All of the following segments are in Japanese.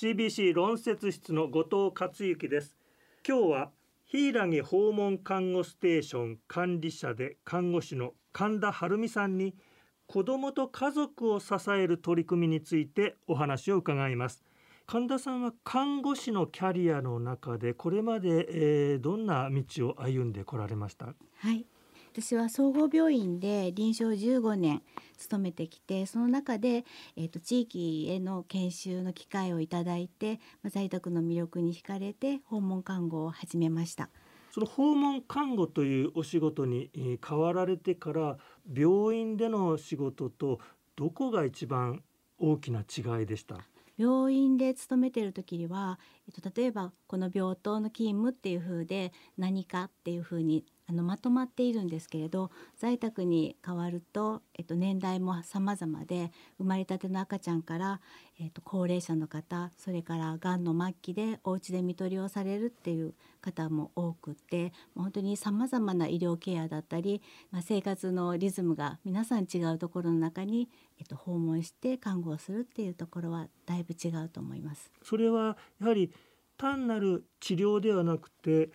CBC 論説室の後藤克之です。今日は柊訪問看護ステーション管理者で看護師の神田晴美さんに子どもと家族を支える取り組みについてお話を伺います。神田さんは看護師のキャリアの中でこれまで、えー、どんな道を歩んでこられました？はい。私は総合病院で臨床15年勤めてきてその中で、えーと、地域への研修の機会をいただいて、まあ、在宅の魅力に惹かれて訪問看護を始めました。その訪問看護というお仕事に変わられてから病院での仕事とどこが一番大きな違いでした？病院で勤めてる時には、えっと、例えばこの病棟の勤務っていう風で何かっていう風にあのまとまっているんですけれど在宅に変わると、えっと、年代も様々で生まれたての赤ちゃんから、えっと、高齢者の方それからがんの末期でお家で看取りをされるっていう方も多くって本当に様々な医療ケアだったり、まあ、生活のリズムが皆さん違うところの中に、えっと、訪問して看護をするっていうところはだいぶ違うと思います。それはやはり単なる治療ではなくて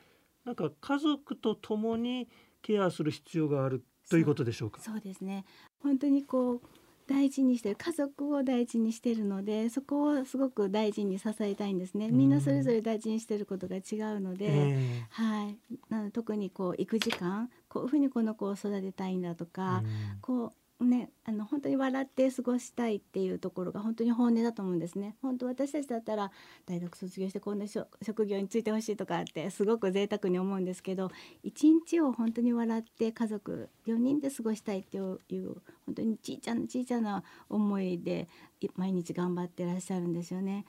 なんか家族と共にケアする必要があるということでしょうか？そうですね。本当にこう大事にしてる家族を大事にしてるのでそこをすごく大事に支えたいんですね。みんなそれぞれ大事にしてることが違うので、えー、はい。なの特にこう行く時間こういうふうにこの子を育てたいんだとか、こうね、あの本当に笑って過ごしたいっていうところが本当に本音だと思うんですね。本当私たちだったら大学卒業してこんな職業に就いてほしいとかってすごく贅沢に思うんですけど一日を本当に笑って家族4人で過ごしたいっていう本当にちいちゃなちいちゃな思いで毎日頑張ってらっしゃるんですよね。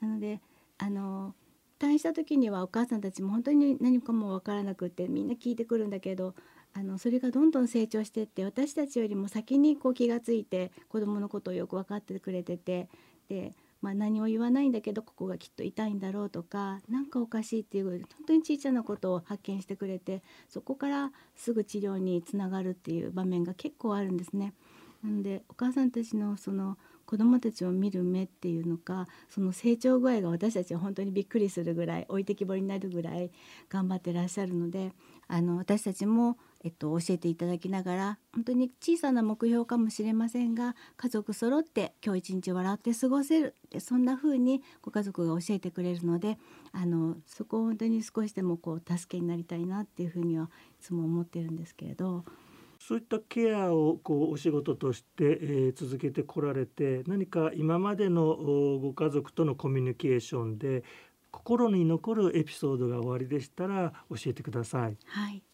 なのであの退院した時にはお母さんたちも本当に何かも分からなくってみんな聞いてくるんだけどあのそれがどんどん成長してって私たちよりも先にこう気が付いて子どものことをよく分かってくれててで、まあ、何も言わないんだけどここがきっと痛いんだろうとか何かおかしいっていう本当に小さなことを発見してくれてそこからすぐ治療につながるっていう場面が結構あるんですね。なのでお母さんたちのその子どもたちを見る目っていうのかその成長具合が私たちは本当にびっくりするぐらい置いてきぼりになるぐらい頑張ってらっしゃるのであの私たちもえっと、教えていただきながら本当に小さな目標かもしれませんが家族揃って今日一日笑って過ごせるってそんな風にご家族が教えてくれるのであのそこを本当に少しでもこう助けになりたいなっていうふうにはいつも思ってるんですけれど。そういったケアをこうお仕事として、えー、続けてこられて何か今までのご家族とのコミュニケーションで心に残るエピソードが終わりでしたら教えてください。はい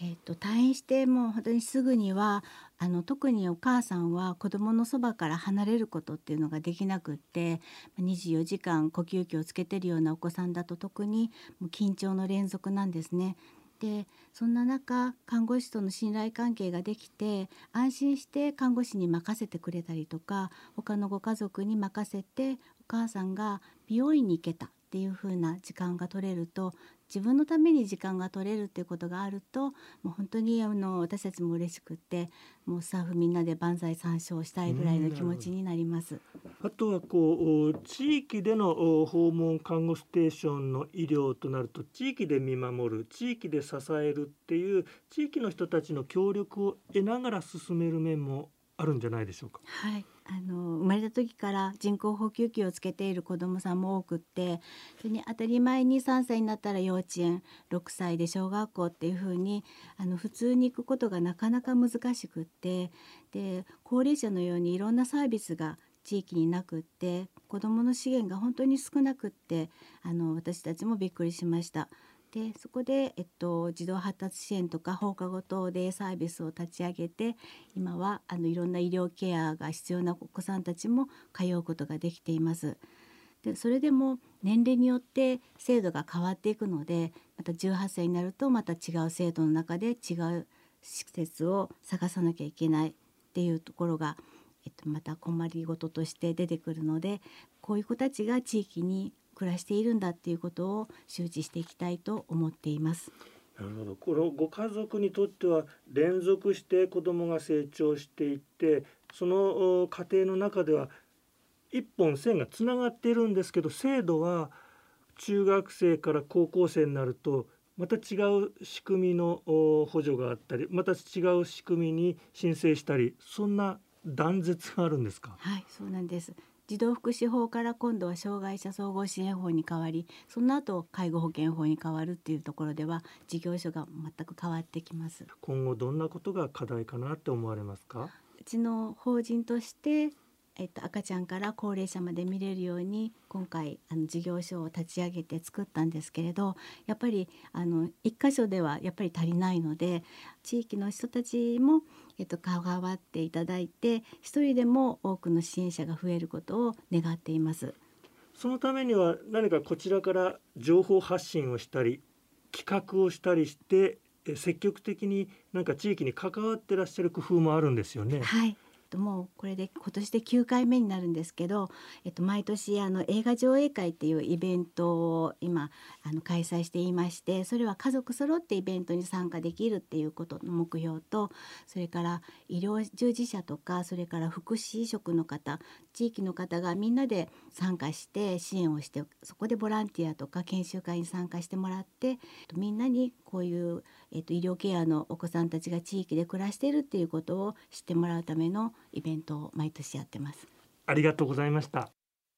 えーと、退院してもう本当にすぐにはあの特にお母さんは子どものそばから離れることっていうのができなくって24時間呼吸器をつけてるようなお子さんだと特にもう緊張の連続なんですね。でそんな中看護師との信頼関係ができて安心して看護師に任せてくれたりとか他のご家族に任せてお母さんが美容院に行けたっていう風な時間が取れると自分のために時間が取れるっていうことがあるともう本当にあの私たちも嬉しくってもうスタッフみんなで万歳三唱したいぐらいの気持ちになります。あとはこう地域での訪問看護ステーションの医療となると地域で見守る地域で支えるっていう地域の人たちの協力を得ながら進める面もあるんじゃないでしょうか？はいあの生まれた時から人工呼吸器をつけている子どもさんも多くってそれに当たり前に3歳になったら幼稚園6歳で小学校っていう風にあに普通に行くことがなかなか難しくってで高齢者のようにいろんなサービスが地域になくって子どもの資源が本当に少なくってあの私たちもびっくりしました。でそこで、えっと、児童発達支援とか放課後等でサービスを立ち上げて今はあのいろんな医療ケアが必要なお子さんたちも通うことができています。でそれでも年齢によって制度が変わっていくのでまた18歳になるとまた違う制度の中で違う施設を探さなきゃいけないっていうところが、えっと、また困りごととして出てくるのでこういう子たちが地域に暮らしているんだっていうことを周知していきたいと思っています。なるほど。このご家族にとっては連続して子どもが成長していってその過程の中では一本線がつながっているんですけど制度は中学生から高校生になるとまた違う仕組みの補助があったりまた違う仕組みに申請したりそんな断絶があるんですか？はいそうなんです児童福祉法から今度は障害者総合支援法に変わりその後介護保険法に変わるっていうところでは事業所が全く変わってきます。今後どんなことが課題かなって思われますか？うちの法人としてえっと、赤ちゃんから高齢者まで見れるように今回あの事業所を立ち上げて作ったんですけれどやっぱりあの一箇所ではやっぱり足りないので地域の人たちも、えっと、関わっていただいて一人でも多くの支援者が増えることを願っています。そのためには何かこちらから情報発信をしたり企画をしたりして積極的になんか地域に関わってらっしゃる工夫もあるんですよね。はいともうこれで今年で9回目になるんですけど、えっと、毎年あの映画上映会っていうイベントを今あの開催していましてそれは家族揃ってイベントに参加できるっていうことの目標とそれから医療従事者とかそれから福祉職の方地域の方がみんなで参加して支援をしてそこでボランティアとか研修会に参加してもらってみんなにこういう、えっと、医療ケアのお子さんたちが地域で暮らしているっていうことを知ってもらうためのイベントを毎年やってます。ありがとうございました。